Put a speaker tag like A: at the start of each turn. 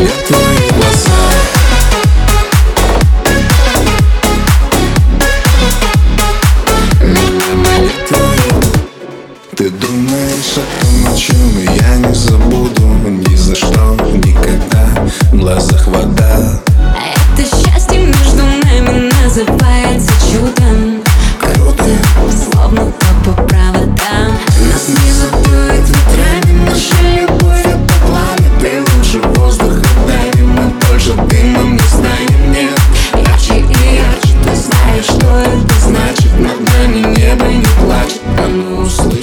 A: меня твои глаза Ты думаешь о том, о чем я не забуду Ни за что, никогда. В глазах вода.
B: Это счастье между нами называется sleep.